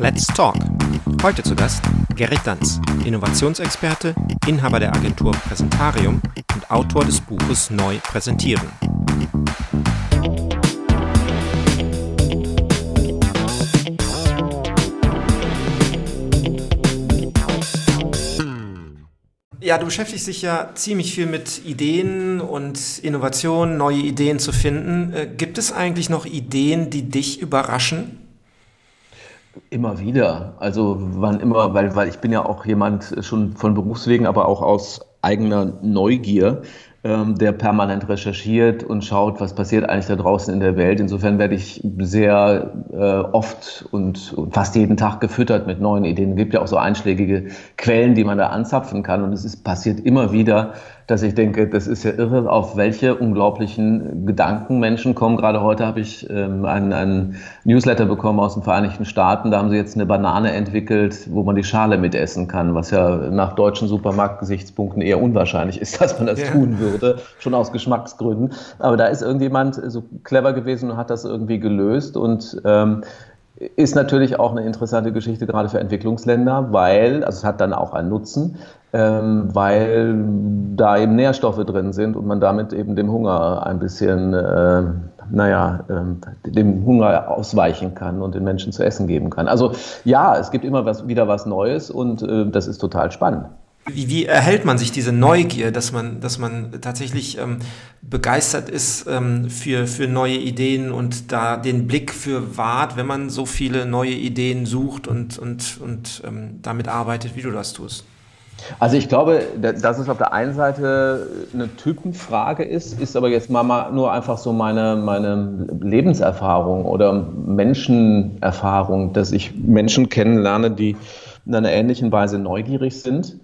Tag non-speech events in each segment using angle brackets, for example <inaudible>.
Let's Talk. Heute zu Gast Gerrit Danz, Innovationsexperte, Inhaber der Agentur Präsentarium und Autor des Buches Neu Präsentieren. Ja, du beschäftigst dich ja ziemlich viel mit Ideen und Innovationen, neue Ideen zu finden. Äh, gibt es eigentlich noch Ideen, die dich überraschen? Immer wieder. Also wann immer, weil, weil ich bin ja auch jemand schon von Berufswegen, aber auch aus eigener Neugier ähm, der permanent recherchiert und schaut, was passiert eigentlich da draußen in der Welt. Insofern werde ich sehr äh, oft und, und, fast jeden Tag gefüttert mit neuen Ideen. Es gibt ja auch so einschlägige Quellen, die man da anzapfen kann. Und es ist, passiert immer wieder, dass ich denke, das ist ja irre, auf welche unglaublichen Gedanken Menschen kommen. Gerade heute habe ich ähm, einen, einen Newsletter bekommen aus den Vereinigten Staaten. Da haben sie jetzt eine Banane entwickelt, wo man die Schale mitessen kann, was ja nach deutschen Supermarktgesichtspunkten eher unwahrscheinlich ist, <laughs> dass man das ja. tun würde, schon aus Geschmacksgründen. Aber da ist irgendjemand so clever gewesen und hat das irgendwie gelöst und ähm, ist natürlich auch eine interessante Geschichte gerade für Entwicklungsländer, weil, also es hat dann auch einen Nutzen, ähm, weil da eben Nährstoffe drin sind und man damit eben dem Hunger ein bisschen, äh, naja, äh, dem Hunger ausweichen kann und den Menschen zu essen geben kann. Also ja, es gibt immer was, wieder was Neues und äh, das ist total spannend. Wie, wie, erhält man sich diese Neugier, dass man, dass man tatsächlich ähm, begeistert ist ähm, für, für neue Ideen und da den Blick für wahrt, wenn man so viele neue Ideen sucht und, und, und ähm, damit arbeitet, wie du das tust? Also ich glaube, dass es auf der einen Seite eine Typenfrage ist, ist aber jetzt mal nur einfach so meine, meine Lebenserfahrung oder Menschenerfahrung, dass ich Menschen kennenlerne, die in einer ähnlichen Weise neugierig sind,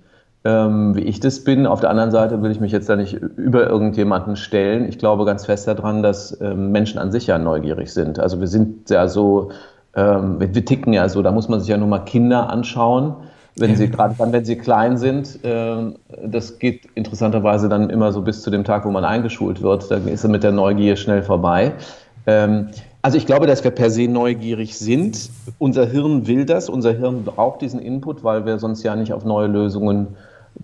ähm, wie ich das bin. Auf der anderen Seite will ich mich jetzt da nicht über irgendjemanden stellen. Ich glaube ganz fest daran, dass ähm, Menschen an sich ja neugierig sind. Also wir sind ja so, ähm, wir, wir ticken ja so, da muss man sich ja nur mal Kinder anschauen wenn sie gerade dann, wenn sie klein sind, äh, das geht interessanterweise dann immer so bis zu dem Tag, wo man eingeschult wird. Dann ist er mit der Neugier schnell vorbei. Ähm, also ich glaube, dass wir per se neugierig sind. Unser Hirn will das. Unser Hirn braucht diesen Input, weil wir sonst ja nicht auf neue Lösungen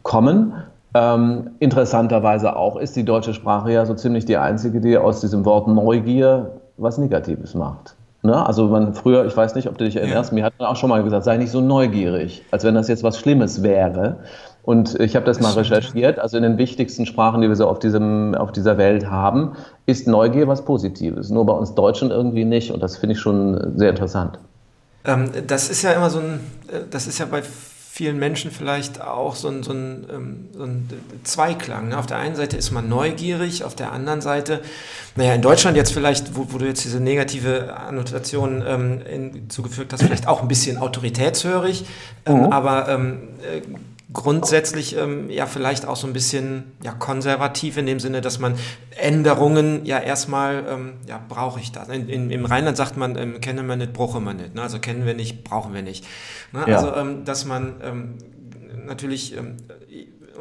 kommen. Ähm, interessanterweise auch ist die deutsche Sprache ja so ziemlich die einzige, die aus diesem Wort Neugier was Negatives macht. Ne? Also man früher, ich weiß nicht, ob du dich erinnerst, ja. mir hat man auch schon mal gesagt, sei nicht so neugierig, als wenn das jetzt was Schlimmes wäre. Und ich habe das mal recherchiert. Also in den wichtigsten Sprachen, die wir so auf, diesem, auf dieser Welt haben, ist Neugier was Positives. Nur bei uns Deutschen irgendwie nicht. Und das finde ich schon sehr interessant. Ähm, das ist ja immer so ein, äh, das ist ja bei vielen Menschen vielleicht auch so ein, so ein, ähm, so ein Zweiklang. Ne? Auf der einen Seite ist man neugierig, auf der anderen Seite, naja, in Deutschland jetzt vielleicht, wo, wo du jetzt diese negative Annotation ähm, hinzugefügt hast, vielleicht auch ein bisschen autoritätshörig, ähm, mhm. aber ähm, äh, grundsätzlich ähm, ja vielleicht auch so ein bisschen ja, konservativ in dem Sinne, dass man Änderungen ja erstmal, ähm, ja, brauche ich das. In, in, Im Rheinland sagt man, ähm, kennen wir nicht, brauchen wir nicht. Ne? Also kennen wir nicht, brauchen wir nicht. Ne? Ja. Also, ähm, dass man ähm, natürlich ähm,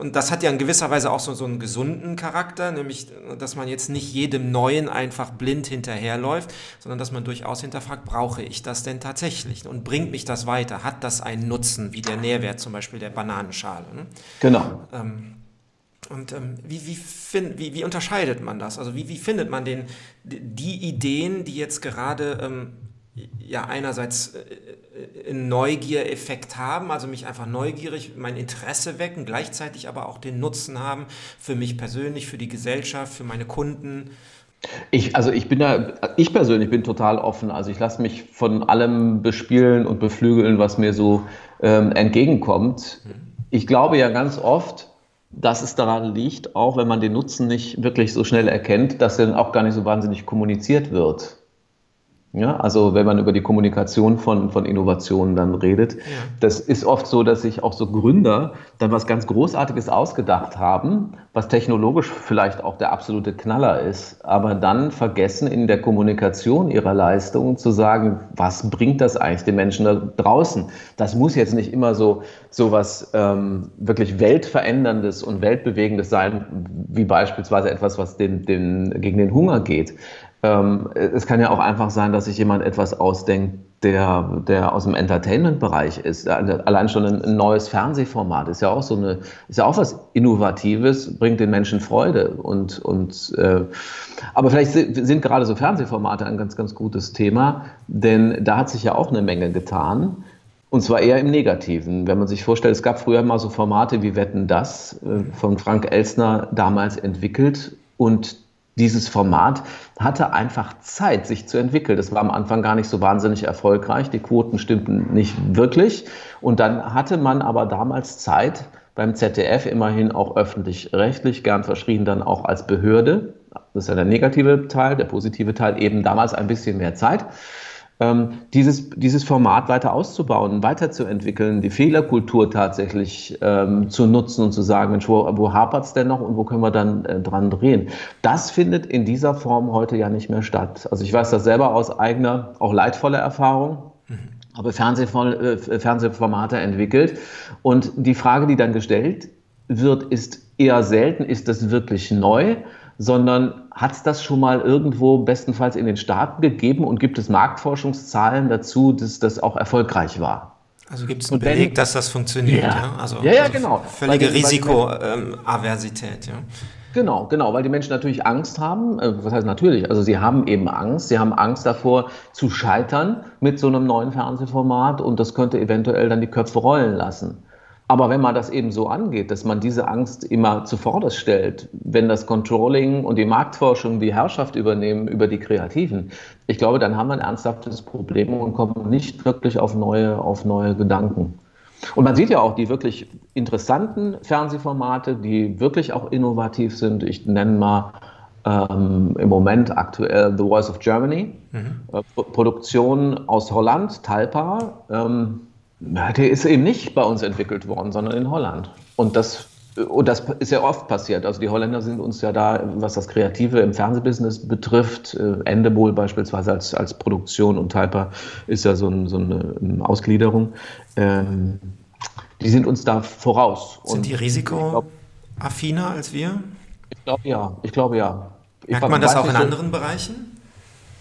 und das hat ja in gewisser Weise auch so, so einen gesunden Charakter, nämlich, dass man jetzt nicht jedem Neuen einfach blind hinterherläuft, sondern dass man durchaus hinterfragt, brauche ich das denn tatsächlich? Und bringt mich das weiter? Hat das einen Nutzen, wie der Nährwert zum Beispiel der Bananenschale? Ne? Genau. Ähm, und ähm, wie, wie, find, wie, wie unterscheidet man das? Also wie, wie findet man den, die Ideen, die jetzt gerade ähm, ja einerseits äh, Neugiereffekt haben, also mich einfach neugierig, mein Interesse wecken, gleichzeitig aber auch den Nutzen haben für mich persönlich, für die Gesellschaft, für meine Kunden. Ich, also ich bin da, ich persönlich bin total offen. Also ich lasse mich von allem bespielen und beflügeln, was mir so ähm, entgegenkommt. Mhm. Ich glaube ja ganz oft, dass es daran liegt, auch wenn man den Nutzen nicht wirklich so schnell erkennt, dass er dann auch gar nicht so wahnsinnig kommuniziert wird. Ja, also wenn man über die Kommunikation von, von Innovationen dann redet, ja. das ist oft so, dass sich auch so Gründer dann was ganz Großartiges ausgedacht haben, was technologisch vielleicht auch der absolute Knaller ist, aber dann vergessen in der Kommunikation ihrer Leistungen zu sagen, was bringt das eigentlich den Menschen da draußen? Das muss jetzt nicht immer so, so was ähm, wirklich weltveränderndes und weltbewegendes sein, wie beispielsweise etwas, was den, den, gegen den Hunger geht. Ähm, es kann ja auch einfach sein, dass sich jemand etwas ausdenkt, der, der aus dem Entertainment-Bereich ist. Allein schon ein, neues Fernsehformat ist ja auch so eine, ist ja auch was Innovatives, bringt den Menschen Freude und, und äh, aber vielleicht sind, sind gerade so Fernsehformate ein ganz, ganz gutes Thema, denn da hat sich ja auch eine Menge getan. Und zwar eher im Negativen. Wenn man sich vorstellt, es gab früher mal so Formate wie Wetten das, äh, von Frank Elsner damals entwickelt. Und dieses Format hatte einfach Zeit, sich zu entwickeln. Das war am Anfang gar nicht so wahnsinnig erfolgreich. Die Quoten stimmten nicht wirklich. Und dann hatte man aber damals Zeit, beim ZDF immerhin auch öffentlich-rechtlich, gern verschrien dann auch als Behörde. Das ist ja der negative Teil, der positive Teil eben damals ein bisschen mehr Zeit dieses, dieses Format weiter auszubauen, weiterzuentwickeln, die Fehlerkultur tatsächlich ähm, zu nutzen und zu sagen, Mensch, wo, wo hapert es denn noch und wo können wir dann äh, dran drehen? Das findet in dieser Form heute ja nicht mehr statt. Also ich weiß das selber aus eigener, auch leidvoller Erfahrung. Mhm habe äh, Fernsehformate entwickelt. Und die Frage, die dann gestellt wird, ist eher selten, ist das wirklich neu? Sondern hat es das schon mal irgendwo bestenfalls in den Staaten gegeben und gibt es Marktforschungszahlen dazu, dass das auch erfolgreich war? Also gibt es einen Beleg, wenn, dass das funktioniert? Ja, ja? Also, ja, ja also genau. Völlige Risikoaversität, ja. Genau, genau, weil die Menschen natürlich Angst haben. Äh, was heißt natürlich? Also sie haben eben Angst. Sie haben Angst davor zu scheitern mit so einem neuen Fernsehformat und das könnte eventuell dann die Köpfe rollen lassen. Aber wenn man das eben so angeht, dass man diese Angst immer zuvorderst stellt, wenn das Controlling und die Marktforschung die Herrschaft übernehmen über die Kreativen, ich glaube, dann haben wir ein ernsthaftes Problem und kommen nicht wirklich auf neue, auf neue Gedanken. Und man sieht ja auch die wirklich interessanten Fernsehformate, die wirklich auch innovativ sind. Ich nenne mal ähm, im Moment aktuell The Voice of Germany, mhm. äh, Produktion aus Holland, Talpa. Ähm, der ist eben nicht bei uns entwickelt worden, sondern in Holland. Und das, und das ist ja oft passiert. Also die Holländer sind uns ja da, was das Kreative im Fernsehbusiness betrifft, äh, Endemol beispielsweise als, als Produktion und Typer ist ja so, ein, so eine Ausgliederung. Ähm, die sind uns da voraus. Sind und die risikoaffiner als wir? Ich glaube ja. Ich glaube ja. Merkt man das auch in anderen Bereichen?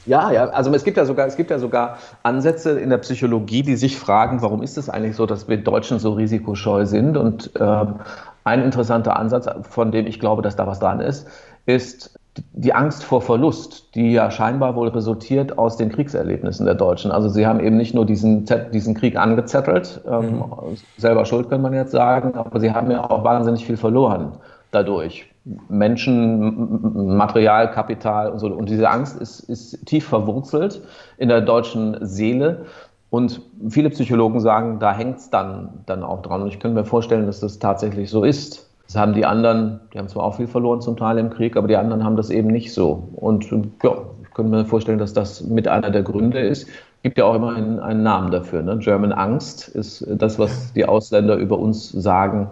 Ja, ja, also es gibt ja sogar, es gibt ja sogar Ansätze in der Psychologie, die sich fragen, warum ist es eigentlich so, dass wir Deutschen so risikoscheu sind? Und ähm, ein interessanter Ansatz, von dem ich glaube, dass da was dran ist, ist die Angst vor Verlust, die ja scheinbar wohl resultiert aus den Kriegserlebnissen der Deutschen. Also sie haben eben nicht nur diesen, diesen Krieg angezettelt, ähm, mhm. selber schuld kann man jetzt sagen, aber sie haben ja auch wahnsinnig viel verloren dadurch. Menschen, Material, Kapital und so. Und diese Angst ist, ist tief verwurzelt in der deutschen Seele. Und viele Psychologen sagen, da hängt es dann, dann auch dran. Und ich könnte mir vorstellen, dass das tatsächlich so ist. Das haben die anderen, die haben zwar auch viel verloren zum Teil im Krieg, aber die anderen haben das eben nicht so. Und ja, ich könnte mir vorstellen, dass das mit einer der Gründe ist. Gibt ja auch immer einen, einen Namen dafür. Ne? German Angst ist das, was die Ausländer über uns sagen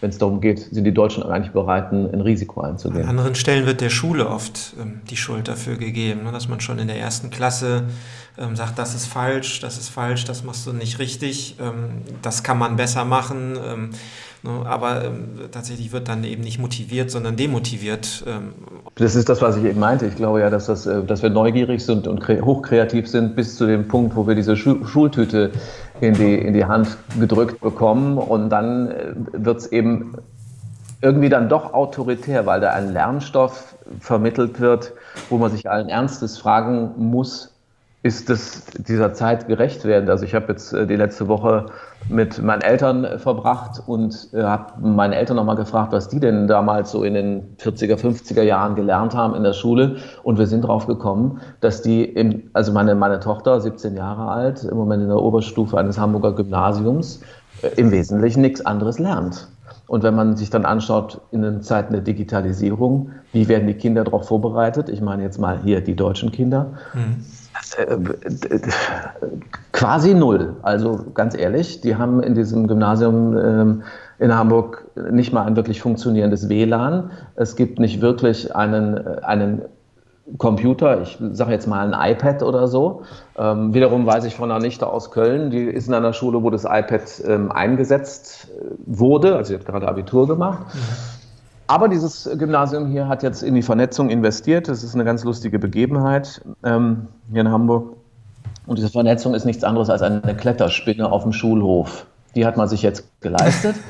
wenn es darum geht, sind die Deutschen eigentlich bereit, ein Risiko einzugehen. An anderen Stellen wird der Schule oft ähm, die Schuld dafür gegeben, ne? dass man schon in der ersten Klasse ähm, sagt, das ist falsch, das ist falsch, das machst du nicht richtig, ähm, das kann man besser machen. Ne? aber ähm, tatsächlich wird dann eben nicht motiviert, sondern demotiviert. Ähm. Das ist das, was ich eben meinte. Ich glaube ja, dass, das, äh, dass wir neugierig sind und hochkreativ sind bis zu dem Punkt, wo wir diese Schu Schultüte in die, in die Hand gedrückt bekommen und dann äh, wird es eben irgendwie dann doch autoritär, weil da ein Lernstoff vermittelt wird, wo man sich allen Ernstes fragen muss, ist das dieser Zeit gerecht werden? Also ich habe jetzt äh, die letzte Woche mit meinen Eltern äh, verbracht und äh, habe meine Eltern nochmal gefragt, was die denn damals so in den 40er, 50er Jahren gelernt haben in der Schule. Und wir sind drauf gekommen, dass die, im, also meine, meine Tochter, 17 Jahre alt, im Moment in der Oberstufe eines Hamburger Gymnasiums, im Wesentlichen nichts anderes lernt. Und wenn man sich dann anschaut, in den Zeiten der Digitalisierung, wie werden die Kinder darauf vorbereitet? Ich meine jetzt mal hier die deutschen Kinder. Mhm quasi null. Also ganz ehrlich, die haben in diesem Gymnasium ähm, in Hamburg nicht mal ein wirklich funktionierendes WLAN. Es gibt nicht wirklich einen, äh, einen Computer, ich sage jetzt mal ein iPad oder so. Ähm, wiederum weiß ich von einer Nichte aus Köln, die ist in einer Schule, wo das iPad ähm, eingesetzt äh, wurde, also sie hat gerade Abitur gemacht. Mhm Aber dieses Gymnasium hier hat jetzt in die Vernetzung investiert. Das ist eine ganz lustige Begebenheit ähm, hier in Hamburg. Und diese Vernetzung ist nichts anderes als eine Kletterspinne auf dem Schulhof. Die hat man sich jetzt geleistet. <laughs>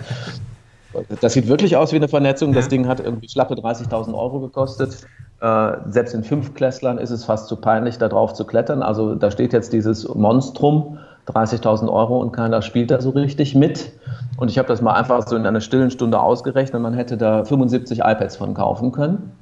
Das sieht wirklich aus wie eine Vernetzung. Das Ding hat irgendwie schlappe 30.000 Euro gekostet. Äh, selbst in Fünfklässlern ist es fast zu peinlich, da drauf zu klettern. Also da steht jetzt dieses Monstrum, 30.000 Euro und keiner spielt da so richtig mit. Und ich habe das mal einfach so in einer stillen Stunde ausgerechnet. Man hätte da 75 iPads von kaufen können.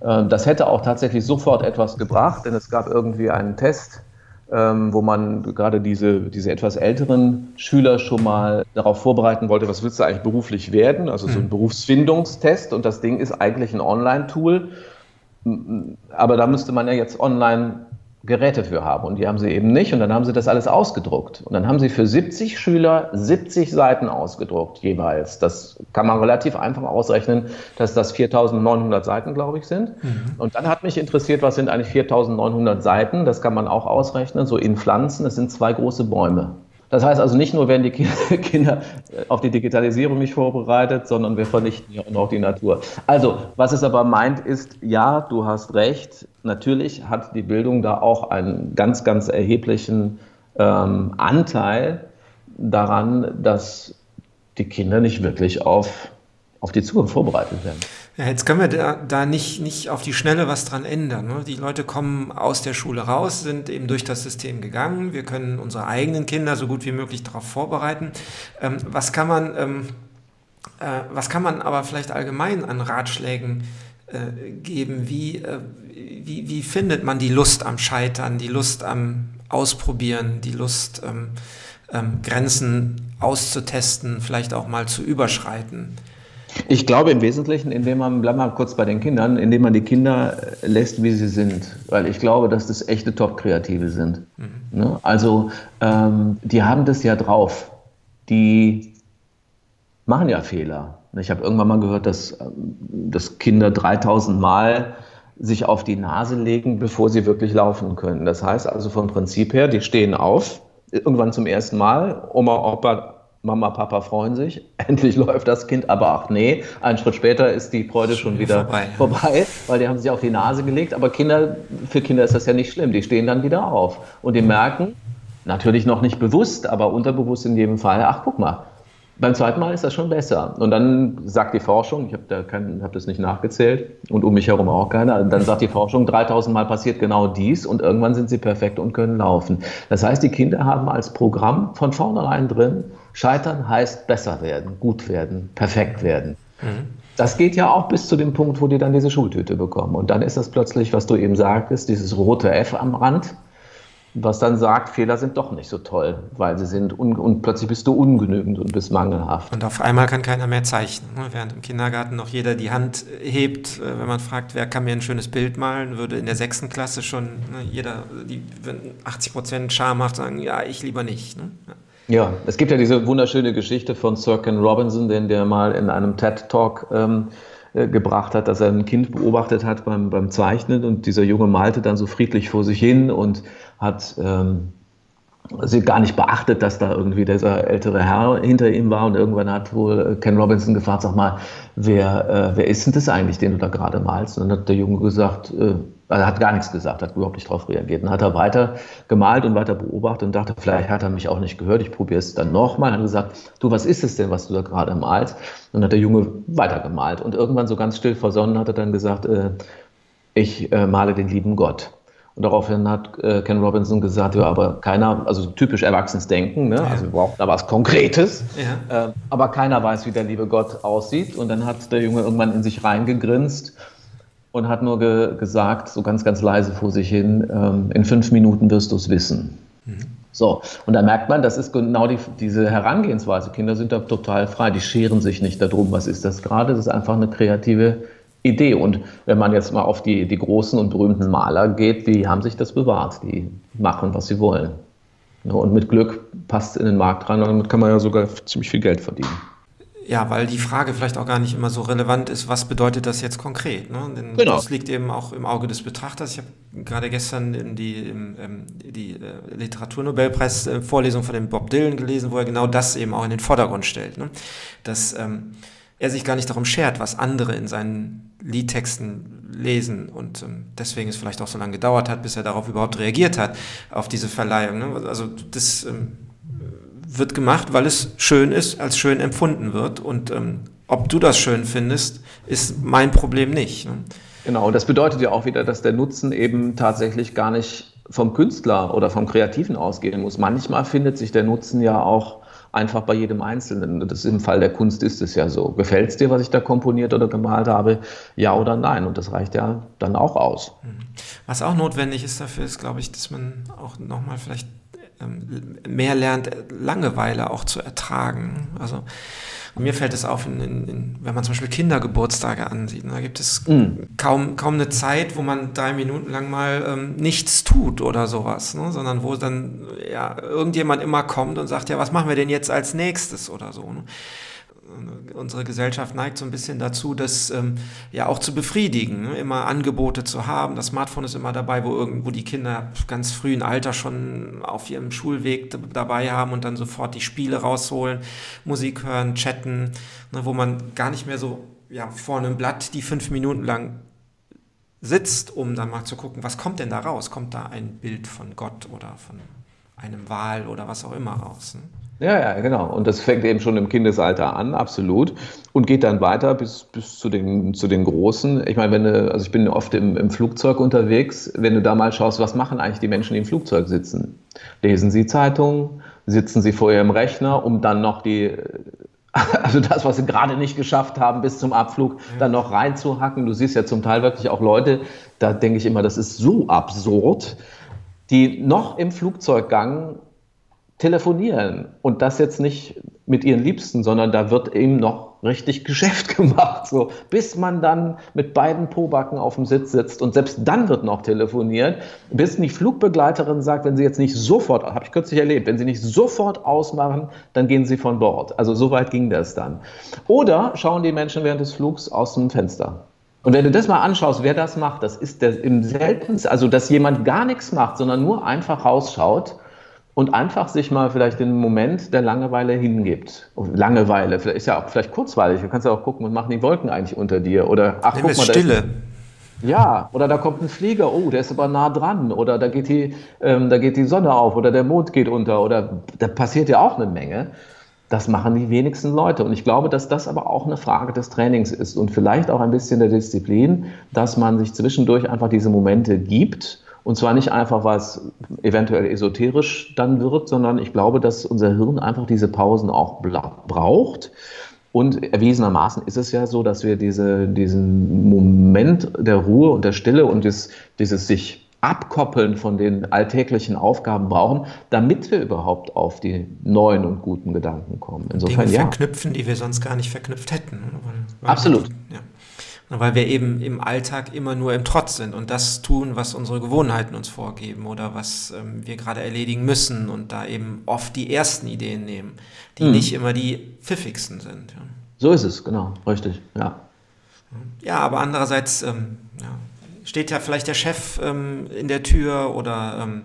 Äh, das hätte auch tatsächlich sofort etwas gebracht, denn es gab irgendwie einen Test, ähm, wo man gerade diese, diese etwas älteren Schüler schon mal darauf vorbereiten wollte, was willst du eigentlich beruflich werden? Also so ein hm. Berufsfindungstest. Und das Ding ist eigentlich ein Online-Tool. Aber da müsste man ja jetzt online Geräte für haben und die haben sie eben nicht und dann haben sie das alles ausgedruckt und dann haben sie für 70 Schüler 70 Seiten ausgedruckt jeweils. Das kann man relativ einfach ausrechnen, dass das 4900 Seiten, glaube ich, sind. Mhm. Und dann hat mich interessiert, was sind eigentlich 4900 Seiten? Das kann man auch ausrechnen, so in Pflanzen. Das sind zwei große Bäume. Das heißt also nicht nur werden die <laughs> Kinder auf die Digitalisierung nicht vorbereitet, sondern wir vernichten ja auch die Natur. Also, was es aber meint, ist, ja, du hast recht, natürlich hat die Bildung da auch einen ganz, ganz erheblichen ähm, Anteil daran, dass die Kinder nicht wirklich auf, auf die Zukunft vorbereitet werden. Ja, jetzt können wir da, da nicht, nicht auf die Schnelle was dran ändern. Ne? Die Leute kommen aus der Schule raus, sind eben durch das System gegangen. Wir können unsere eigenen Kinder so gut wie möglich darauf vorbereiten. Ähm, was kann man, ähm, äh, was kann man aber vielleicht allgemein an Ratschlägen äh, geben? Wie, äh, wie, wie findet man die Lust am Scheitern, die Lust am Ausprobieren, die Lust, ähm, Grenzen auszutesten, vielleicht auch mal zu überschreiten? Ich glaube im Wesentlichen, indem man, bleib mal kurz bei den Kindern, indem man die Kinder äh, lässt, wie sie sind. Weil ich glaube, dass das echte Top-Kreative sind. Mhm. Ne? Also, ähm, die haben das ja drauf. Die machen ja Fehler. Ich habe irgendwann mal gehört, dass, ähm, dass Kinder 3000 Mal sich auf die Nase legen, bevor sie wirklich laufen können. Das heißt also vom Prinzip her, die stehen auf, irgendwann zum ersten Mal, Oma, Opa Mama, Papa freuen sich, <laughs> endlich läuft das Kind, aber ach nee, einen Schritt später ist die Freude schon wieder vorbei, vorbei, weil die haben sich auf die Nase gelegt. Aber Kinder, für Kinder ist das ja nicht schlimm, die stehen dann wieder auf. Und die merken, natürlich noch nicht bewusst, aber unterbewusst in jedem Fall, ach guck mal, beim zweiten Mal ist das schon besser. Und dann sagt die Forschung, ich habe da hab das nicht nachgezählt und um mich herum auch keiner, dann sagt die Forschung, 3000 Mal passiert genau dies und irgendwann sind sie perfekt und können laufen. Das heißt, die Kinder haben als Programm von vornherein drin, Scheitern heißt besser werden, gut werden, perfekt werden. Mhm. Das geht ja auch bis zu dem Punkt, wo die dann diese Schultüte bekommen. Und dann ist das plötzlich, was du eben sagtest, dieses rote F am Rand was dann sagt, Fehler sind doch nicht so toll, weil sie sind un und plötzlich bist du ungenügend und bist mangelhaft. Und auf einmal kann keiner mehr zeichnen. Ne? Während im Kindergarten noch jeder die Hand hebt, äh, wenn man fragt, wer kann mir ein schönes Bild malen, würde in der sechsten Klasse schon ne, jeder, die 80 Prozent schamhaft sagen, ja, ich lieber nicht. Ne? Ja. Ja, es gibt ja diese wunderschöne Geschichte von Sir Ken Robinson, den der mal in einem TED-Talk ähm, äh, gebracht hat, dass er ein Kind beobachtet hat beim, beim Zeichnen und dieser Junge malte dann so friedlich vor sich hin und hat ähm, sie gar nicht beachtet, dass da irgendwie dieser ältere Herr hinter ihm war und irgendwann hat wohl Ken Robinson gefragt, sag mal, wer, äh, wer ist denn das eigentlich, den du da gerade malst? Und dann hat der Junge gesagt, äh, er hat gar nichts gesagt, hat überhaupt nicht darauf reagiert. Dann hat er weiter gemalt und weiter beobachtet und dachte, vielleicht hat er mich auch nicht gehört, ich probiere es dann nochmal. Hat gesagt, du, was ist es denn, was du da gerade malst? Und dann hat der Junge weiter gemalt und irgendwann so ganz still versonnen hat er dann gesagt, äh, ich äh, male den lieben Gott. Und daraufhin hat äh, Ken Robinson gesagt, ja, aber keiner, also typisch erwachsenes Denken, ne? Ja. also wir brauchen da was Konkretes, ja. äh, aber keiner weiß, wie der liebe Gott aussieht. Und dann hat der Junge irgendwann in sich reingegrinst und hat nur ge gesagt, so ganz, ganz leise vor sich hin, ähm, in fünf Minuten wirst du es wissen. Mhm. So, und da merkt man, das ist genau die, diese Herangehensweise. Kinder sind da total frei, die scheren sich nicht darum, was ist das gerade, das ist einfach eine kreative Idee. Und wenn man jetzt mal auf die, die großen und berühmten Maler geht, die haben sich das bewahrt, die machen, was sie wollen. Und mit Glück passt es in den Markt rein und damit kann man ja sogar ziemlich viel Geld verdienen. Ja, weil die Frage vielleicht auch gar nicht immer so relevant ist, was bedeutet das jetzt konkret? Ne? Denn genau. das liegt eben auch im Auge des Betrachters. Ich habe gerade gestern die, ähm, die äh, Literaturnobelpreis-Vorlesung von dem Bob Dylan gelesen, wo er genau das eben auch in den Vordergrund stellt. Ne? Dass ähm, er sich gar nicht darum schert, was andere in seinen Liedtexten lesen. Und ähm, deswegen es vielleicht auch so lange gedauert hat, bis er darauf überhaupt reagiert hat, auf diese Verleihung. Ne? Also das ähm, wird gemacht, weil es schön ist, als schön empfunden wird. Und ähm, ob du das schön findest, ist mein Problem nicht. Ne? Genau, und das bedeutet ja auch wieder, dass der Nutzen eben tatsächlich gar nicht vom Künstler oder vom Kreativen ausgehen muss. Manchmal findet sich der Nutzen ja auch einfach bei jedem Einzelnen. Das im Fall der Kunst ist es ja so. Gefällt es dir, was ich da komponiert oder gemalt habe? Ja oder nein? Und das reicht ja dann auch aus. Mhm. Was auch notwendig ist dafür, ist, glaube ich, dass man auch nochmal vielleicht ähm, mehr lernt, Langeweile auch zu ertragen. Also mir fällt es auf, in, in, wenn man zum Beispiel Kindergeburtstage ansieht. Da gibt es mm. kaum, kaum eine Zeit, wo man drei Minuten lang mal ähm, nichts tut oder sowas, ne? sondern wo dann ja, irgendjemand immer kommt und sagt, ja, was machen wir denn jetzt als nächstes oder so. Ne? Unsere Gesellschaft neigt so ein bisschen dazu, das ähm, ja auch zu befriedigen, ne? immer Angebote zu haben. Das Smartphone ist immer dabei, wo irgendwo die Kinder ganz frühen Alter schon auf ihrem Schulweg dabei haben und dann sofort die Spiele rausholen, Musik hören, chatten, ne? wo man gar nicht mehr so ja, vor einem Blatt die fünf Minuten lang sitzt, um dann mal zu gucken, was kommt denn da raus? Kommt da ein Bild von Gott oder von einem Wal oder was auch immer raus? Ne? Ja, ja, genau. Und das fängt eben schon im Kindesalter an, absolut. Und geht dann weiter bis, bis zu, den, zu den Großen. Ich meine, wenn du, also ich bin oft im, im Flugzeug unterwegs, wenn du da mal schaust, was machen eigentlich die Menschen, die im Flugzeug sitzen? Lesen sie Zeitungen? Sitzen sie vor ihrem Rechner, um dann noch die, <laughs> also das, was sie gerade nicht geschafft haben bis zum Abflug, dann noch reinzuhacken? Du siehst ja zum Teil wirklich auch Leute, da denke ich immer, das ist so absurd, die noch im Flugzeuggang telefonieren und das jetzt nicht mit ihren Liebsten, sondern da wird eben noch richtig Geschäft <laughs> gemacht, so bis man dann mit beiden Pobacken auf dem Sitz sitzt und selbst dann wird noch telefoniert, bis die Flugbegleiterin sagt, wenn sie jetzt nicht sofort, habe ich kürzlich erlebt, wenn sie nicht sofort ausmachen, dann gehen sie von Bord. Also so weit ging das dann. Oder schauen die Menschen während des Flugs aus dem Fenster. Und wenn du das mal anschaust, wer das macht, das ist der, im seltensten, also dass jemand gar nichts macht, sondern nur einfach rausschaut und einfach sich mal vielleicht den Moment der Langeweile hingibt. Langeweile, ist ja auch vielleicht kurzweilig. Du kannst ja auch gucken, was machen die Wolken eigentlich unter dir? Oder ach, Nimm guck mal, Stille. Ist, ja, oder da kommt ein Flieger, oh, der ist aber nah dran, oder da geht die, ähm, da geht die Sonne auf, oder der Mond geht unter, oder da passiert ja auch eine Menge. Das machen die wenigsten Leute. Und ich glaube, dass das aber auch eine Frage des Trainings ist und vielleicht auch ein bisschen der Disziplin, dass man sich zwischendurch einfach diese Momente gibt und zwar nicht einfach, weil es eventuell esoterisch dann wird, sondern ich glaube, dass unser Hirn einfach diese Pausen auch braucht. Und erwiesenermaßen ist es ja so, dass wir diese, diesen Moment der Ruhe und der Stille und des, dieses sich abkoppeln von den alltäglichen Aufgaben brauchen, damit wir überhaupt auf die neuen und guten Gedanken kommen. Insofern Dinge ja. verknüpfen, die wir sonst gar nicht verknüpft hätten. Absolut. Ja weil wir eben im Alltag immer nur im Trotz sind und das tun, was unsere Gewohnheiten uns vorgeben oder was ähm, wir gerade erledigen müssen und da eben oft die ersten Ideen nehmen, die mhm. nicht immer die pfiffigsten sind. Ja. So ist es, genau, richtig, ja. Ja, aber andererseits ähm, ja, steht ja vielleicht der Chef ähm, in der Tür oder ähm,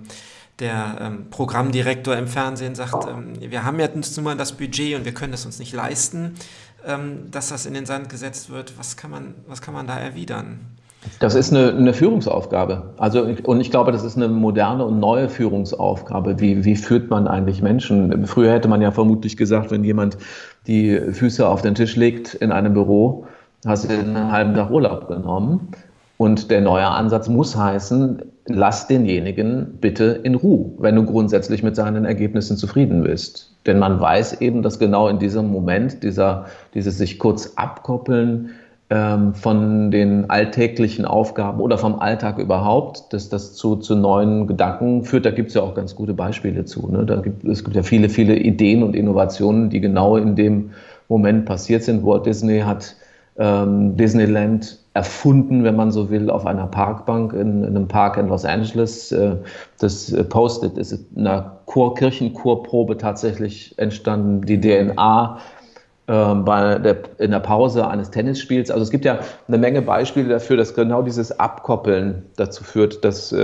der ähm, Programmdirektor im Fernsehen sagt, ähm, wir haben jetzt nun mal das Budget und wir können es uns nicht leisten, ähm, dass das in den Sand gesetzt wird. Was kann man, was kann man da erwidern? Das ist eine, eine Führungsaufgabe. Also, und ich glaube, das ist eine moderne und neue Führungsaufgabe. Wie, wie führt man eigentlich Menschen? Früher hätte man ja vermutlich gesagt, wenn jemand die Füße auf den Tisch legt in einem Büro, hast du einen halben Tag Urlaub genommen. Und der neue Ansatz muss heißen, lass denjenigen bitte in Ruhe, wenn du grundsätzlich mit seinen Ergebnissen zufrieden bist. Denn man weiß eben, dass genau in diesem Moment, dieser, dieses sich kurz abkoppeln ähm, von den alltäglichen Aufgaben oder vom Alltag überhaupt, dass das zu, zu neuen Gedanken führt. Da gibt es ja auch ganz gute Beispiele zu. Ne? Da gibt, es gibt ja viele, viele Ideen und Innovationen, die genau in dem Moment passiert sind. Walt Disney hat ähm, Disneyland erfunden, wenn man so will, auf einer Parkbank in, in einem Park in Los Angeles. Äh, das äh, Post-it ist in einer Chor Kirchenchorprobe tatsächlich entstanden, die DNA äh, bei der, in der Pause eines Tennisspiels. Also es gibt ja eine Menge Beispiele dafür, dass genau dieses Abkoppeln dazu führt, dass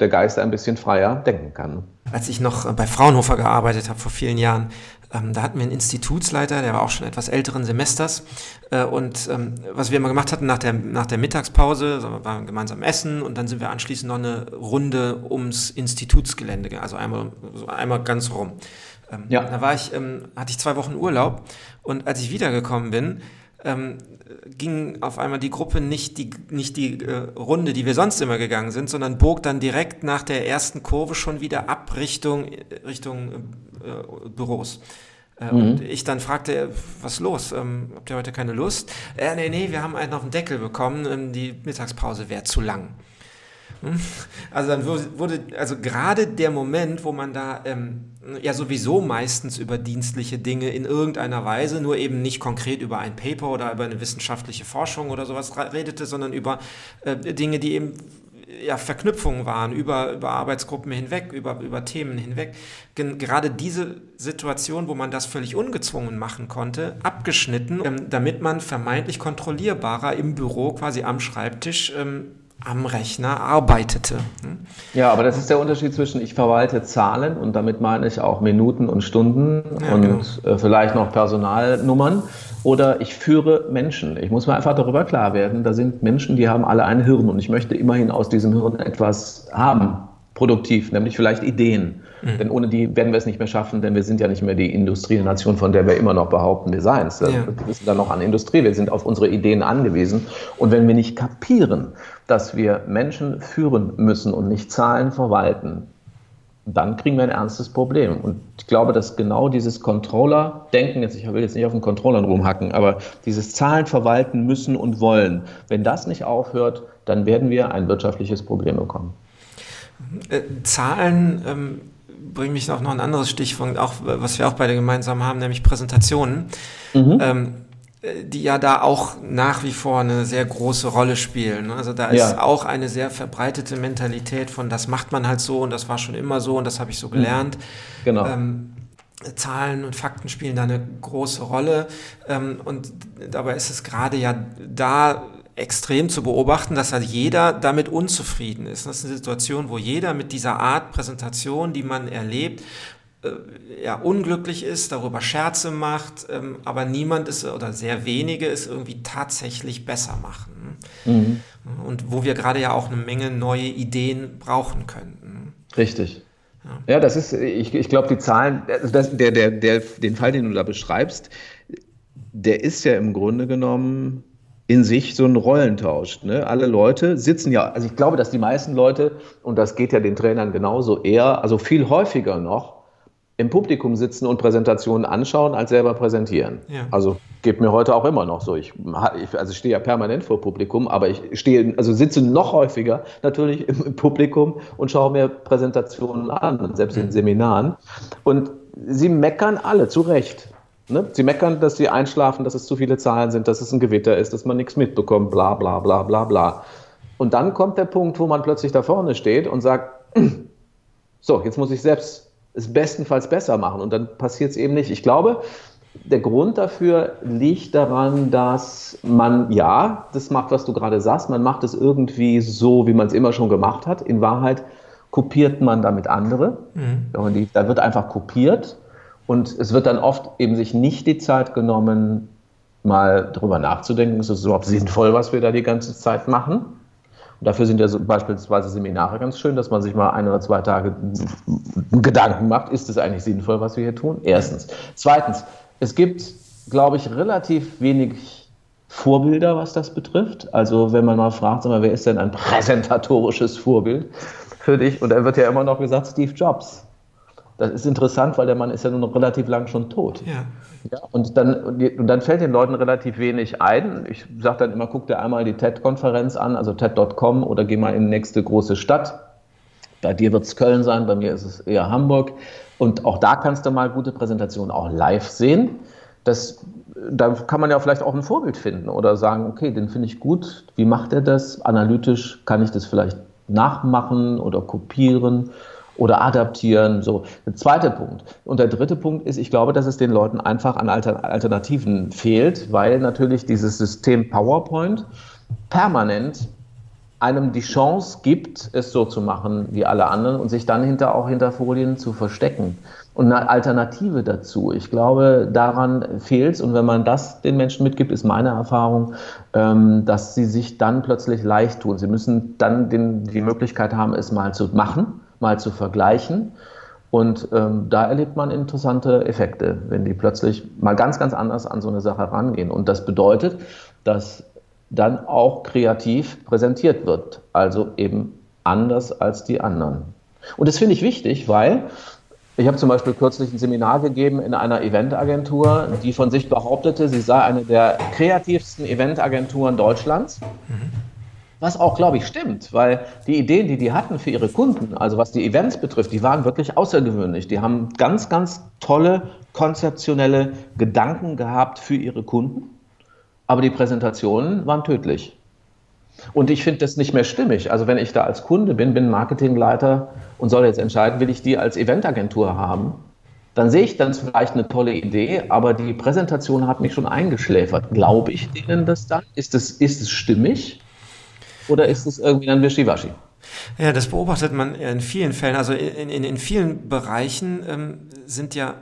der Geist ein bisschen freier denken kann. Als ich noch bei Fraunhofer gearbeitet habe vor vielen Jahren, ähm, da hatten wir einen Institutsleiter, der war auch schon etwas älteren Semesters. Äh, und ähm, was wir immer gemacht hatten nach der, nach der Mittagspause, also wir waren gemeinsam essen und dann sind wir anschließend noch eine Runde ums Institutsgelände, also einmal, so einmal ganz rum. Ähm, ja. Da war ich, ähm, hatte ich zwei Wochen Urlaub und als ich wiedergekommen bin, ähm, ging auf einmal die Gruppe nicht die, nicht die äh, Runde, die wir sonst immer gegangen sind, sondern bog dann direkt nach der ersten Kurve schon wieder ab Richtung, Richtung äh, Büros. Äh, mhm. Und ich dann fragte, was los? Ähm, habt ihr heute keine Lust? Äh, nee, nee, wir haben einen auf den Deckel bekommen, ähm, die Mittagspause wäre zu lang. <laughs> Also dann wurde, also gerade der Moment, wo man da ähm, ja sowieso meistens über dienstliche Dinge in irgendeiner Weise, nur eben nicht konkret über ein Paper oder über eine wissenschaftliche Forschung oder sowas redete, sondern über äh, Dinge, die eben ja, Verknüpfungen waren über, über Arbeitsgruppen hinweg, über, über Themen hinweg. Gen gerade diese Situation, wo man das völlig ungezwungen machen konnte, abgeschnitten, ähm, damit man vermeintlich kontrollierbarer im Büro quasi am Schreibtisch ähm, am Rechner arbeitete. Hm? Ja, aber das ist der Unterschied zwischen ich verwalte Zahlen und damit meine ich auch Minuten und Stunden ja, und genau. Äh, vielleicht noch Personalnummern oder ich führe Menschen. Ich muss mir einfach darüber klar werden, da sind Menschen, die haben alle ein Hirn und ich möchte immerhin aus diesem Hirn etwas haben, produktiv, nämlich vielleicht Ideen. Mhm. Denn ohne die werden wir es nicht mehr schaffen, denn wir sind ja nicht mehr die Industrienation, von der wir immer noch behaupten, wir seien es. Ja. Wir sind dann noch an Industrie, wir sind auf unsere Ideen angewiesen. Und wenn wir nicht kapieren, dass wir Menschen führen müssen und nicht Zahlen verwalten, dann kriegen wir ein ernstes Problem. Und ich glaube, dass genau dieses Controller-Denken, jetzt, ich will jetzt nicht auf den Controller rumhacken, aber dieses Zahlen verwalten müssen und wollen, wenn das nicht aufhört, dann werden wir ein wirtschaftliches Problem bekommen. Äh, Zahlen ähm, bringen mich auf noch ein anderes Stichwort, auch was wir auch beide gemeinsam haben, nämlich Präsentationen. Mhm. Ähm, die ja da auch nach wie vor eine sehr große Rolle spielen. Also da ist ja. auch eine sehr verbreitete Mentalität von, das macht man halt so und das war schon immer so und das habe ich so gelernt. Genau. Ähm, Zahlen und Fakten spielen da eine große Rolle. Ähm, und dabei ist es gerade ja da extrem zu beobachten, dass halt jeder damit unzufrieden ist. Das ist eine Situation, wo jeder mit dieser Art Präsentation, die man erlebt, äh, ja, unglücklich ist, darüber Scherze macht, ähm, aber niemand ist oder sehr wenige es irgendwie tatsächlich besser machen. Mhm. Und wo wir gerade ja auch eine Menge neue Ideen brauchen könnten. Richtig. Ja, ja das ist, ich, ich glaube, die Zahlen, also das, der, der, der, den Fall, den du da beschreibst, der ist ja im Grunde genommen in sich so ein Rollentausch. Ne? Alle Leute sitzen ja, also ich glaube, dass die meisten Leute, und das geht ja den Trainern genauso, eher, also viel häufiger noch, im Publikum sitzen und Präsentationen anschauen, als selber präsentieren. Ja. Also geht mir heute auch immer noch so. Ich, also ich stehe ja permanent vor Publikum, aber ich stehe, also sitze noch häufiger natürlich im Publikum und schaue mir Präsentationen an, selbst in. Seminaren. Und sie meckern alle, zu Recht. Ne? Sie meckern, dass sie einschlafen, dass es zu viele Zahlen sind, dass es ein Gewitter ist, dass man nichts mitbekommt, bla bla bla bla bla. Und dann kommt der Punkt, wo man plötzlich da vorne steht und sagt, <clears throat> so, jetzt muss ich selbst es bestenfalls besser machen. Und dann passiert es eben nicht. Ich glaube, der Grund dafür liegt daran, dass man, ja, das macht, was du gerade sagst, man macht es irgendwie so, wie man es immer schon gemacht hat. In Wahrheit kopiert man damit andere. Mhm. Die, da wird einfach kopiert und es wird dann oft eben sich nicht die Zeit genommen, mal darüber nachzudenken, ist es überhaupt sinnvoll, was wir da die ganze Zeit machen? Und dafür sind ja so beispielsweise Seminare ganz schön, dass man sich mal ein oder zwei Tage Gedanken macht, ist es eigentlich sinnvoll, was wir hier tun? Erstens. Zweitens, es gibt, glaube ich, relativ wenig Vorbilder, was das betrifft. Also wenn man mal fragt, sag mal, wer ist denn ein präsentatorisches Vorbild für dich? Und dann wird ja immer noch gesagt, Steve Jobs. Das ist interessant, weil der Mann ist ja nun noch relativ lang schon tot. Ja. ja und, dann, und dann fällt den Leuten relativ wenig ein. Ich sage dann immer, guck dir einmal die TED-Konferenz an, also TED.com oder geh mal in die nächste große Stadt. Bei dir wird es Köln sein, bei mir ist es eher Hamburg. Und auch da kannst du mal gute Präsentationen auch live sehen. Das, da kann man ja vielleicht auch ein Vorbild finden oder sagen, okay, den finde ich gut. Wie macht er das? Analytisch kann ich das vielleicht nachmachen oder kopieren oder adaptieren. So, der zweite Punkt. Und der dritte Punkt ist, ich glaube, dass es den Leuten einfach an Alternativen fehlt, weil natürlich dieses System PowerPoint permanent einem die Chance gibt, es so zu machen wie alle anderen und sich dann hinter auch hinter Folien zu verstecken. Und eine Alternative dazu. Ich glaube, daran fehlt es. Und wenn man das den Menschen mitgibt, ist meine Erfahrung, ähm, dass sie sich dann plötzlich leicht tun. Sie müssen dann den, die Möglichkeit haben, es mal zu machen, mal zu vergleichen. Und ähm, da erlebt man interessante Effekte, wenn die plötzlich mal ganz, ganz anders an so eine Sache rangehen. Und das bedeutet, dass dann auch kreativ präsentiert wird. Also eben anders als die anderen. Und das finde ich wichtig, weil ich habe zum Beispiel kürzlich ein Seminar gegeben in einer Eventagentur, die von sich behauptete, sie sei eine der kreativsten Eventagenturen Deutschlands. Mhm. Was auch, glaube ich, stimmt, weil die Ideen, die die hatten für ihre Kunden, also was die Events betrifft, die waren wirklich außergewöhnlich. Die haben ganz, ganz tolle konzeptionelle Gedanken gehabt für ihre Kunden aber die Präsentationen waren tödlich. Und ich finde das nicht mehr stimmig. Also wenn ich da als Kunde bin, bin Marketingleiter und soll jetzt entscheiden, will ich die als Eventagentur haben, dann sehe ich dann vielleicht eine tolle Idee, aber die Präsentation hat mich schon eingeschläfert. Glaube ich denen das dann? Ist es, ist stimmig? Oder ist es irgendwie dann Wischiwaschi? Ja, das beobachtet man in vielen Fällen. Also in, in, in vielen Bereichen ähm, sind ja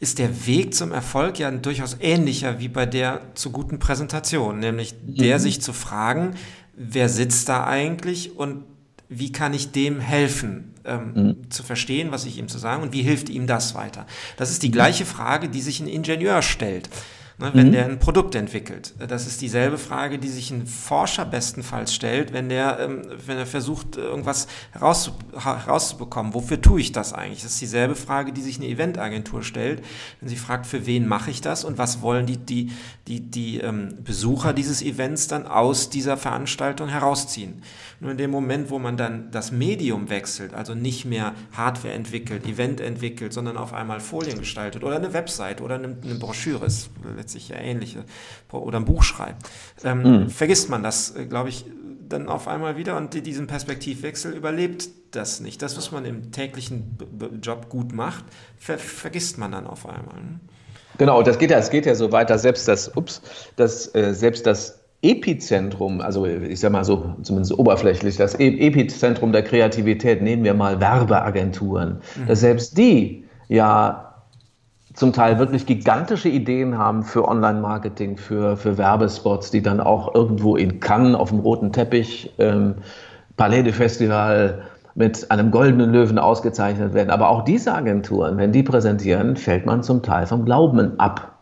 ist der Weg zum Erfolg ja durchaus ähnlicher wie bei der zu guten Präsentation, nämlich mhm. der sich zu fragen, wer sitzt da eigentlich und wie kann ich dem helfen, ähm, mhm. zu verstehen, was ich ihm zu sagen und wie hilft ihm das weiter? Das ist die gleiche Frage, die sich ein Ingenieur stellt ne, wenn mhm. der ein Produkt entwickelt. Das ist dieselbe Frage, die sich ein Forscher bestenfalls stellt, wenn der, ähm, wenn er versucht, irgendwas herauszu herauszubekommen. Wofür tue ich das eigentlich? Das ist dieselbe Frage, die sich eine Eventagentur stellt, wenn sie fragt, für wen mache ich das und was wollen die, die, die, die ähm, Besucher dieses Events dann aus dieser Veranstaltung herausziehen. Nur in dem Moment, wo man dann das Medium wechselt, also nicht mehr Hardware entwickelt, Event entwickelt, sondern auf einmal Folien gestaltet oder eine Website oder eine, eine Broschüre, ist letztlich ja ähnliche, oder ein Buch schreibt, ähm, mhm. vergisst man das, äh, glaube ich, dann auf einmal wieder und diesen Perspektivwechsel überlebt das nicht. Das, was man im täglichen Job gut macht, ver vergisst man dann auf einmal. Ne? Genau, das geht ja, es geht ja so weiter, selbst das, ups, das, äh, selbst das Epizentrum, also ich sage mal so, zumindest oberflächlich, das e-, Epizentrum der Kreativität, nehmen wir mal Werbeagenturen, mhm. dass selbst die ja zum Teil wirklich gigantische Ideen haben für Online-Marketing, für, für Werbespots, die dann auch irgendwo in Cannes auf dem roten Teppich, ähm, Palais de Festival mit einem goldenen Löwen ausgezeichnet werden. Aber auch diese Agenturen, wenn die präsentieren, fällt man zum Teil vom Glauben ab,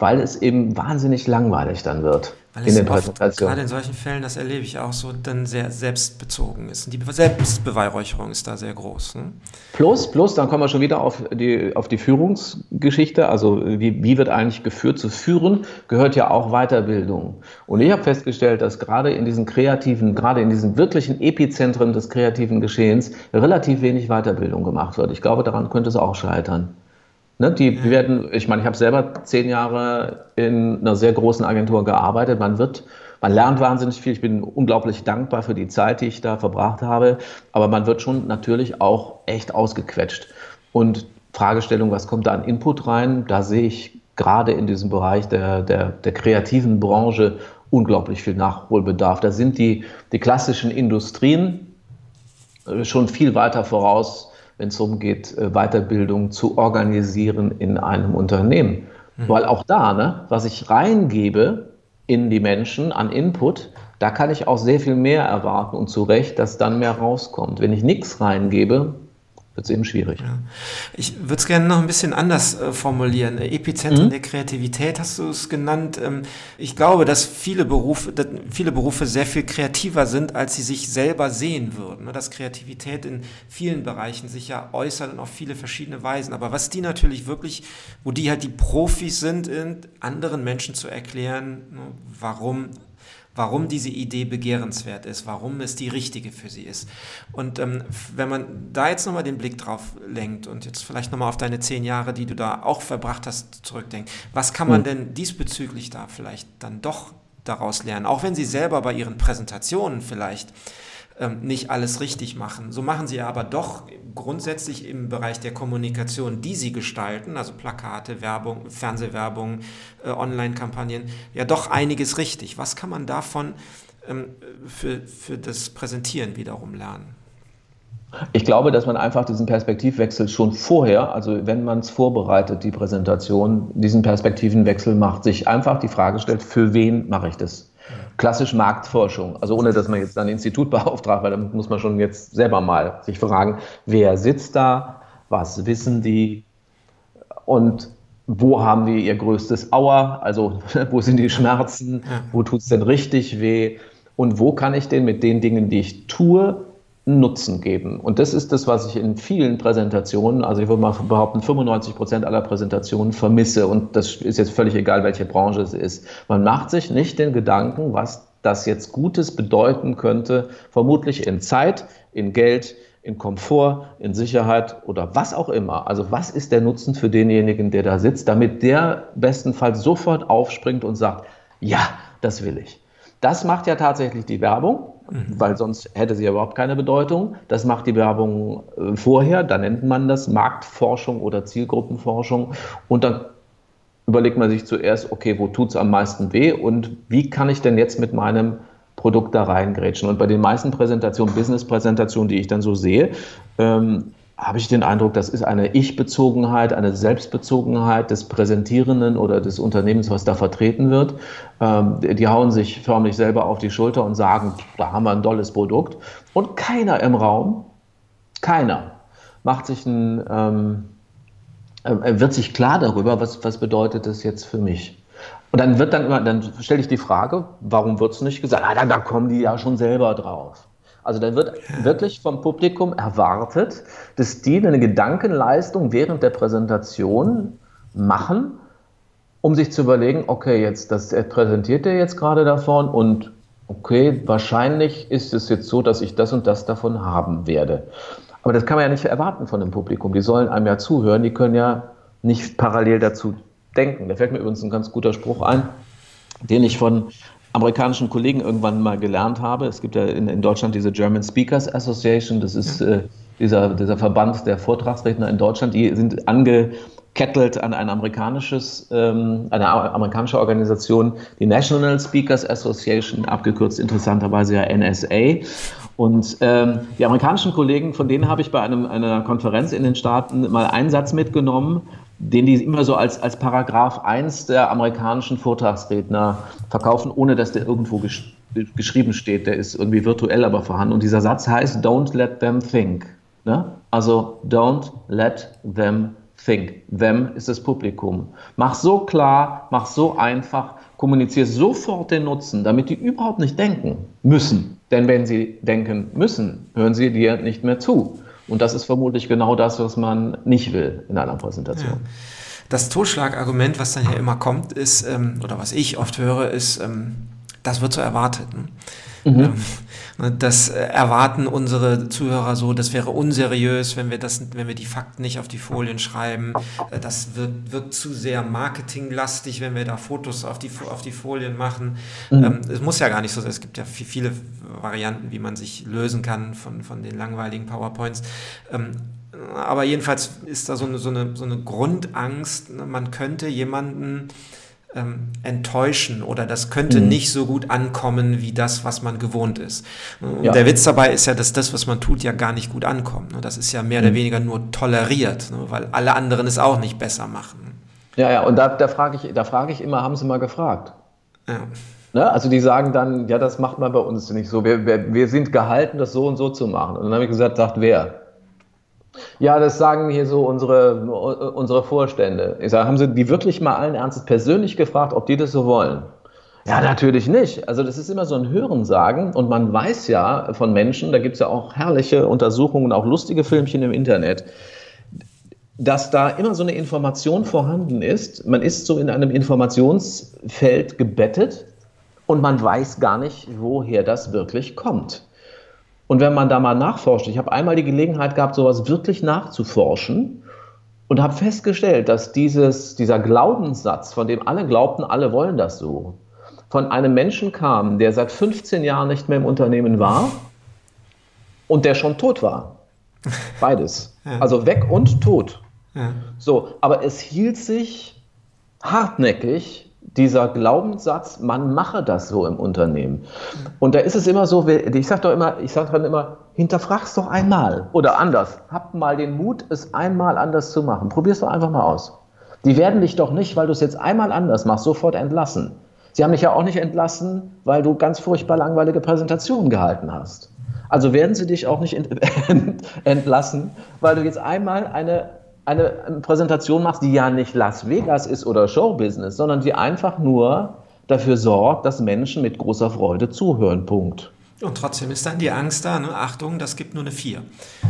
weil es eben wahnsinnig langweilig dann wird. Weil in den Präsentationen. Gerade in solchen Fällen, das erlebe ich auch so, dann sehr selbstbezogen ist. Und die Selbstbeweihräucherung ist da sehr groß. Ne? Plus, plus, dann kommen wir schon wieder auf die, auf die Führungsgeschichte. Also wie, wie wird eigentlich geführt? Zu führen gehört ja auch Weiterbildung. Und ich habe festgestellt, dass gerade in diesen kreativen, gerade in diesen wirklichen Epizentren des kreativen Geschehens relativ wenig Weiterbildung gemacht wird. Ich glaube, daran könnte es auch scheitern. Ne, die ja. werden, ich meine, ich habe selber zehn Jahre in einer sehr großen Agentur gearbeitet. Man wird, man lernt wahnsinnig viel. Ich bin unglaublich dankbar für die Zeit, die ich da verbracht habe. Aber man wird schon natürlich auch echt ausgequetscht. Und Fragestellung, was kommt da an Input rein? Da sehe ich gerade in diesem Bereich der, der, der kreativen Branche unglaublich viel Nachholbedarf. Da sind die, die klassischen Industrien äh, schon viel weiter voraus wenn es darum geht, äh, Weiterbildung zu organisieren in einem Unternehmen. Mhm. Weil auch da, ne, was ich reingebe in die Menschen an Input, da kann ich auch sehr viel mehr erwarten und zu Recht, dass dann mehr rauskommt. Wenn ich nichts reingebe, wird es eben schwierig. Ja. Ich würde es gerne noch ein bisschen anders äh, formulieren. Epizentrum mhm. der Kreativität hast du es genannt. Ähm, ich glaube, dass viele Berufe, dass viele Berufe sehr viel kreativer sind, als sie sich selber sehen würden. Ne? Dass Kreativität in vielen Bereichen sich ja äußert und auf viele verschiedene Weisen. Aber was die natürlich wirklich, wo die halt die Profis sind, in anderen Menschen zu erklären, ne, warum warum diese Idee begehrenswert ist, warum es die richtige für sie ist. Und ähm, wenn man da jetzt nochmal den Blick drauf lenkt und jetzt vielleicht nochmal auf deine zehn Jahre, die du da auch verbracht hast, zurückdenkt, was kann man hm. denn diesbezüglich da vielleicht dann doch daraus lernen? Auch wenn sie selber bei ihren Präsentationen vielleicht nicht alles richtig machen. So machen sie aber doch grundsätzlich im Bereich der Kommunikation, die sie gestalten, also Plakate, Werbung, Fernsehwerbung, äh, Online-Kampagnen, ja doch einiges richtig. Was kann man davon ähm, für, für das Präsentieren wiederum lernen? Ich glaube, dass man einfach diesen Perspektivwechsel schon vorher, also wenn man es vorbereitet, die Präsentation, diesen Perspektivenwechsel macht, sich einfach die Frage stellt, für wen mache ich das? Klassisch Marktforschung, also ohne dass man jetzt ein Institut <laughs> beauftragt, weil dann muss man schon jetzt selber mal sich fragen, wer sitzt da, was wissen die und wo haben wir ihr größtes Auer, also <laughs> wo sind die Schmerzen, wo tut es denn richtig weh? Und wo kann ich denn mit den Dingen, die ich tue, Nutzen geben. Und das ist das, was ich in vielen Präsentationen, also ich würde mal behaupten, 95 Prozent aller Präsentationen vermisse. Und das ist jetzt völlig egal, welche Branche es ist. Man macht sich nicht den Gedanken, was das jetzt Gutes bedeuten könnte, vermutlich in Zeit, in Geld, in Komfort, in Sicherheit oder was auch immer. Also was ist der Nutzen für denjenigen, der da sitzt, damit der bestenfalls sofort aufspringt und sagt, ja, das will ich. Das macht ja tatsächlich die Werbung mhm. weil sonst hätte sie ja überhaupt keine Bedeutung. Das macht die Werbung äh, vorher, da nennt man das Marktforschung oder Zielgruppenforschung. Und dann überlegt man sich zuerst, okay, wo tut es am meisten weh und wie kann ich denn jetzt mit meinem Produkt da reingrätschen? Und bei den meisten Präsentationen, Business-Präsentationen, die ich dann so sehe, ähm, habe ich den Eindruck, das ist eine Ich-Bezogenheit, eine Selbstbezogenheit des Präsentierenden oder des Unternehmens, was da vertreten wird. Ähm, die hauen sich förmlich selber auf die Schulter und sagen, da haben wir ein tolles Produkt. Und keiner im Raum, keiner, macht sich ein, ähm, äh, wird sich klar darüber, was, was bedeutet das jetzt für mich. Und dann wird dann immer, dann stelle ich die Frage, warum wird es nicht gesagt? Ah, da, da kommen die ja schon selber drauf. Also da wird wirklich vom Publikum erwartet, dass die eine Gedankenleistung während der Präsentation machen, um sich zu überlegen, okay, jetzt das präsentiert er jetzt gerade davon und okay, wahrscheinlich ist es jetzt so, dass ich das und das davon haben werde. Aber das kann man ja nicht erwarten von dem Publikum. Die sollen einem ja zuhören, die können ja nicht parallel dazu denken. Da fällt mir übrigens ein ganz guter Spruch ein, den ich von amerikanischen Kollegen irgendwann mal gelernt habe. Es gibt ja in, in Deutschland diese German Speakers Association, das ist äh, dieser, dieser Verband der Vortragsredner in Deutschland, die sind angekettelt an ein amerikanisches, ähm, eine amerikanische Organisation, die National Speakers Association, abgekürzt interessanterweise ja NSA. Und ähm, die amerikanischen Kollegen, von denen habe ich bei einem, einer Konferenz in den Staaten mal einen Satz mitgenommen, den die immer so als, als Paragraph 1 der amerikanischen Vortragsredner verkaufen, ohne dass der irgendwo gesch geschrieben steht. Der ist irgendwie virtuell aber vorhanden. Und dieser Satz heißt, don't let them think. Ne? Also, don't let them think. Them ist das Publikum. Mach so klar, mach so einfach, kommuniziere sofort den Nutzen, damit die überhaupt nicht denken müssen. Denn wenn sie denken müssen, hören sie dir nicht mehr zu. Und das ist vermutlich genau das, was man nicht will in einer Präsentation. Ja. Das Totschlagargument, was dann ja immer kommt, ist, ähm, oder was ich oft höre, ist, ähm, das wird so erwartet. Ne? Mhm. Ähm, ne, das äh, erwarten unsere Zuhörer so, das wäre unseriös, wenn wir, das, wenn wir die Fakten nicht auf die Folien schreiben. Äh, das wirkt, wirkt zu sehr marketinglastig, wenn wir da Fotos auf die, auf die Folien machen. Mhm. Ähm, es muss ja gar nicht so sein. Es gibt ja viele Varianten, wie man sich lösen kann von, von den langweiligen PowerPoints. Ähm, aber jedenfalls ist da so eine, so eine, so eine Grundangst, ne, man könnte jemanden ähm, enttäuschen oder das könnte mhm. nicht so gut ankommen wie das, was man gewohnt ist. Und ja. der Witz dabei ist ja, dass das, was man tut, ja gar nicht gut ankommt. Ne? Das ist ja mehr mhm. oder weniger nur toleriert, ne? weil alle anderen es auch nicht besser machen. Ja, ja, und da, da frage ich, da ich immer, haben Sie mal gefragt? Ja. Ne? Also die sagen dann, ja, das macht man bei uns nicht so. Wir, wir, wir sind gehalten, das so und so zu machen. Und dann habe ich gesagt, sagt wer? Ja, das sagen hier so unsere, unsere Vorstände. Ich sage, haben Sie die wirklich mal allen Ernstes persönlich gefragt, ob die das so wollen? Ja, natürlich nicht. Also das ist immer so ein Hörensagen und man weiß ja von Menschen, da gibt es ja auch herrliche Untersuchungen, auch lustige Filmchen im Internet, dass da immer so eine Information vorhanden ist. Man ist so in einem Informationsfeld gebettet und man weiß gar nicht, woher das wirklich kommt. Und wenn man da mal nachforscht, ich habe einmal die Gelegenheit gehabt, sowas wirklich nachzuforschen und habe festgestellt, dass dieses, dieser Glaubenssatz, von dem alle glaubten, alle wollen das so, von einem Menschen kam, der seit 15 Jahren nicht mehr im Unternehmen war und der schon tot war. <laughs> Beides. Ja. Also weg und tot. Ja. So, aber es hielt sich hartnäckig dieser Glaubenssatz, man mache das so im Unternehmen. Und da ist es immer so, ich sage doch immer, ich sage dann immer, hinterfrag's doch einmal oder anders. Hab mal den Mut, es einmal anders zu machen. Probier's doch einfach mal aus. Die werden dich doch nicht, weil du es jetzt einmal anders machst, sofort entlassen. Sie haben dich ja auch nicht entlassen, weil du ganz furchtbar langweilige Präsentationen gehalten hast. Also werden sie dich auch nicht <laughs> entlassen, weil du jetzt einmal eine eine Präsentation machst, die ja nicht Las Vegas ist oder Showbusiness, sondern die einfach nur dafür sorgt, dass Menschen mit großer Freude zuhören. Punkt. Und trotzdem ist dann die Angst da, ne? Achtung, das gibt nur eine 4.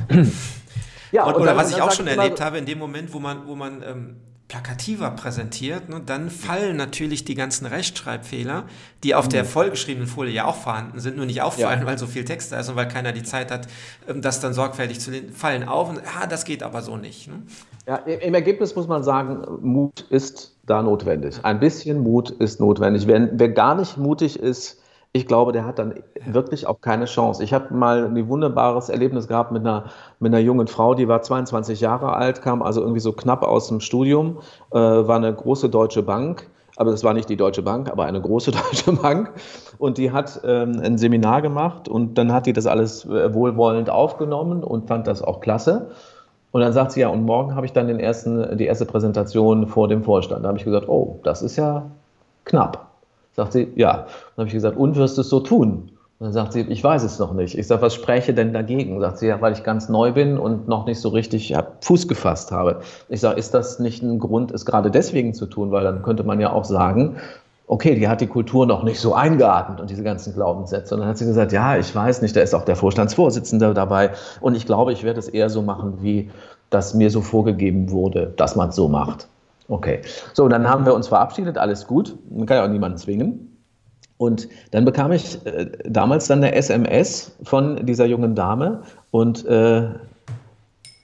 <clears throat> ja, und, oder dann, was ich auch schon erlebt habe, in dem Moment, wo man, wo man ähm, plakativer präsentiert, ne, dann fallen natürlich die ganzen Rechtschreibfehler, die auf mhm. der vollgeschriebenen Folie ja auch vorhanden sind, nur nicht auffallen, ja. weil so viel Text da ist und weil keiner die Zeit hat, ähm, das dann sorgfältig zu lesen, fallen auf und ah, das geht aber so nicht. Ne? Ja, im Ergebnis muss man sagen, Mut ist da notwendig. Ein bisschen Mut ist notwendig. Wer, wer gar nicht mutig ist, ich glaube, der hat dann wirklich auch keine Chance. Ich habe mal ein wunderbares Erlebnis gehabt mit einer, mit einer jungen Frau, die war 22 Jahre alt, kam also irgendwie so knapp aus dem Studium, äh, war eine große deutsche Bank, aber das war nicht die Deutsche Bank, aber eine große <laughs> deutsche Bank. Und die hat ähm, ein Seminar gemacht und dann hat die das alles äh, wohlwollend aufgenommen und fand das auch klasse. Und dann sagt sie ja, und morgen habe ich dann den ersten, die erste Präsentation vor dem Vorstand. Da habe ich gesagt, oh, das ist ja knapp. Sagt sie, ja. Dann habe ich gesagt, und wirst du es so tun? Und dann sagt sie, ich weiß es noch nicht. Ich sage, was spräche denn dagegen? Sagt sie, ja, weil ich ganz neu bin und noch nicht so richtig ja, Fuß gefasst habe. Ich sage, ist das nicht ein Grund, es gerade deswegen zu tun? Weil dann könnte man ja auch sagen, okay, die hat die Kultur noch nicht so eingeatmet und diese ganzen Glaubenssätze. Und dann hat sie gesagt, ja, ich weiß nicht, da ist auch der Vorstandsvorsitzende dabei. Und ich glaube, ich werde es eher so machen, wie das mir so vorgegeben wurde, dass man es so macht. Okay. So, dann haben wir uns verabschiedet, alles gut. Man kann ja auch niemanden zwingen. Und dann bekam ich äh, damals dann eine SMS von dieser jungen Dame und äh,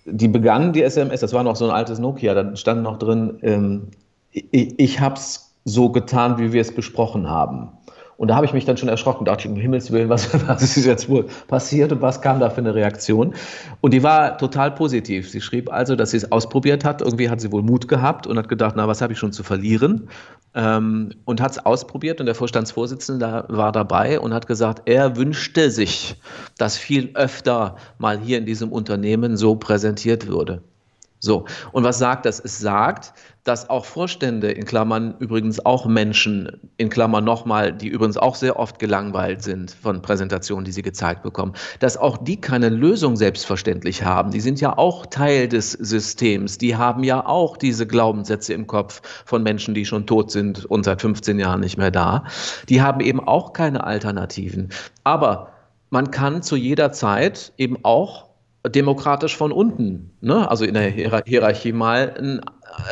die begann die SMS, das war noch so ein altes Nokia, da stand noch drin, ähm, ich, ich habe es so getan, wie wir es besprochen haben. Und da habe ich mich dann schon erschrocken, dachte ich, um Himmels Willen, was, <laughs> was ist jetzt wohl passiert und was kam da für eine Reaktion? Und die war total positiv. Sie schrieb also, dass sie es ausprobiert hat. Irgendwie hat sie wohl Mut gehabt und hat gedacht, na, was habe ich schon zu verlieren? Ähm, und hat es ausprobiert und der Vorstandsvorsitzende war dabei und hat gesagt, er wünschte sich, dass viel öfter mal hier in diesem Unternehmen so präsentiert würde. So, und was sagt das? Es sagt, dass auch Vorstände, in Klammern übrigens auch Menschen, in Klammern nochmal, die übrigens auch sehr oft gelangweilt sind von Präsentationen, die sie gezeigt bekommen, dass auch die keine Lösung selbstverständlich haben. Die sind ja auch Teil des Systems. Die haben ja auch diese Glaubenssätze im Kopf von Menschen, die schon tot sind und seit 15 Jahren nicht mehr da. Die haben eben auch keine Alternativen. Aber man kann zu jeder Zeit eben auch demokratisch von unten, ne? also in der Hierarchie mal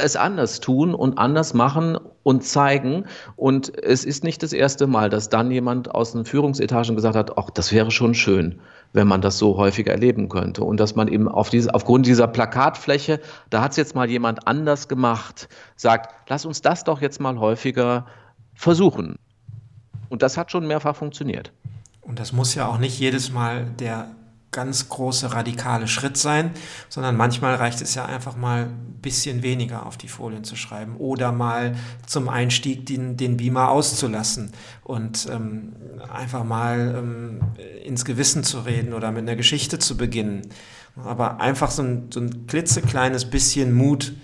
es anders tun und anders machen und zeigen. Und es ist nicht das erste Mal, dass dann jemand aus den Führungsetagen gesagt hat, ach, das wäre schon schön, wenn man das so häufiger erleben könnte. Und dass man eben auf diese, aufgrund dieser Plakatfläche, da hat es jetzt mal jemand anders gemacht, sagt, lass uns das doch jetzt mal häufiger versuchen. Und das hat schon mehrfach funktioniert. Und das muss ja auch nicht jedes Mal der ganz große radikale Schritt sein, sondern manchmal reicht es ja einfach mal ein bisschen weniger auf die Folien zu schreiben oder mal zum Einstieg den, den Beamer auszulassen und ähm, einfach mal ähm, ins Gewissen zu reden oder mit einer Geschichte zu beginnen. Aber einfach so ein, so ein klitzekleines bisschen Mut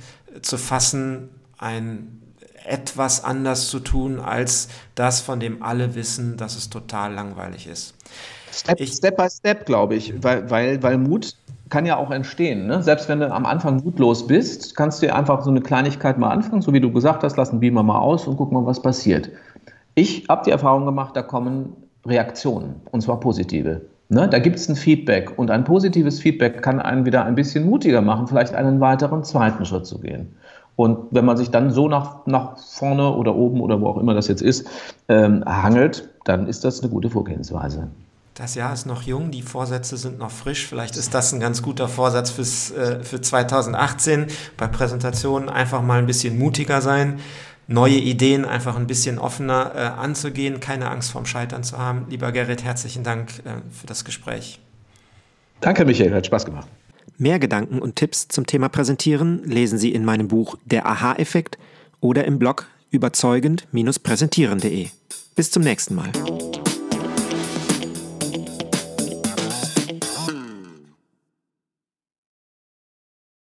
zu fassen, ein etwas anders zu tun als das, von dem alle wissen, dass es total langweilig ist. Step, ich, Step by Step, glaube ich, weil, weil, weil Mut kann ja auch entstehen. Ne? Selbst wenn du am Anfang mutlos bist, kannst du einfach so eine Kleinigkeit mal anfangen, so wie du gesagt hast, lass einen Beamer mal aus und guck mal, was passiert. Ich habe die Erfahrung gemacht, da kommen Reaktionen, und zwar positive. Ne? Da gibt es ein Feedback und ein positives Feedback kann einen wieder ein bisschen mutiger machen, vielleicht einen weiteren zweiten Schritt zu gehen. Und wenn man sich dann so nach, nach vorne oder oben oder wo auch immer das jetzt ist, ähm, hangelt, dann ist das eine gute Vorgehensweise. Das Jahr ist noch jung, die Vorsätze sind noch frisch. Vielleicht ist das ein ganz guter Vorsatz fürs, äh, für 2018. Bei Präsentationen einfach mal ein bisschen mutiger sein, neue Ideen einfach ein bisschen offener äh, anzugehen, keine Angst vorm Scheitern zu haben. Lieber Gerrit, herzlichen Dank äh, für das Gespräch. Danke, Michael, hat Spaß gemacht. Mehr Gedanken und Tipps zum Thema Präsentieren lesen Sie in meinem Buch Der Aha-Effekt oder im Blog überzeugend-präsentieren.de. Bis zum nächsten Mal.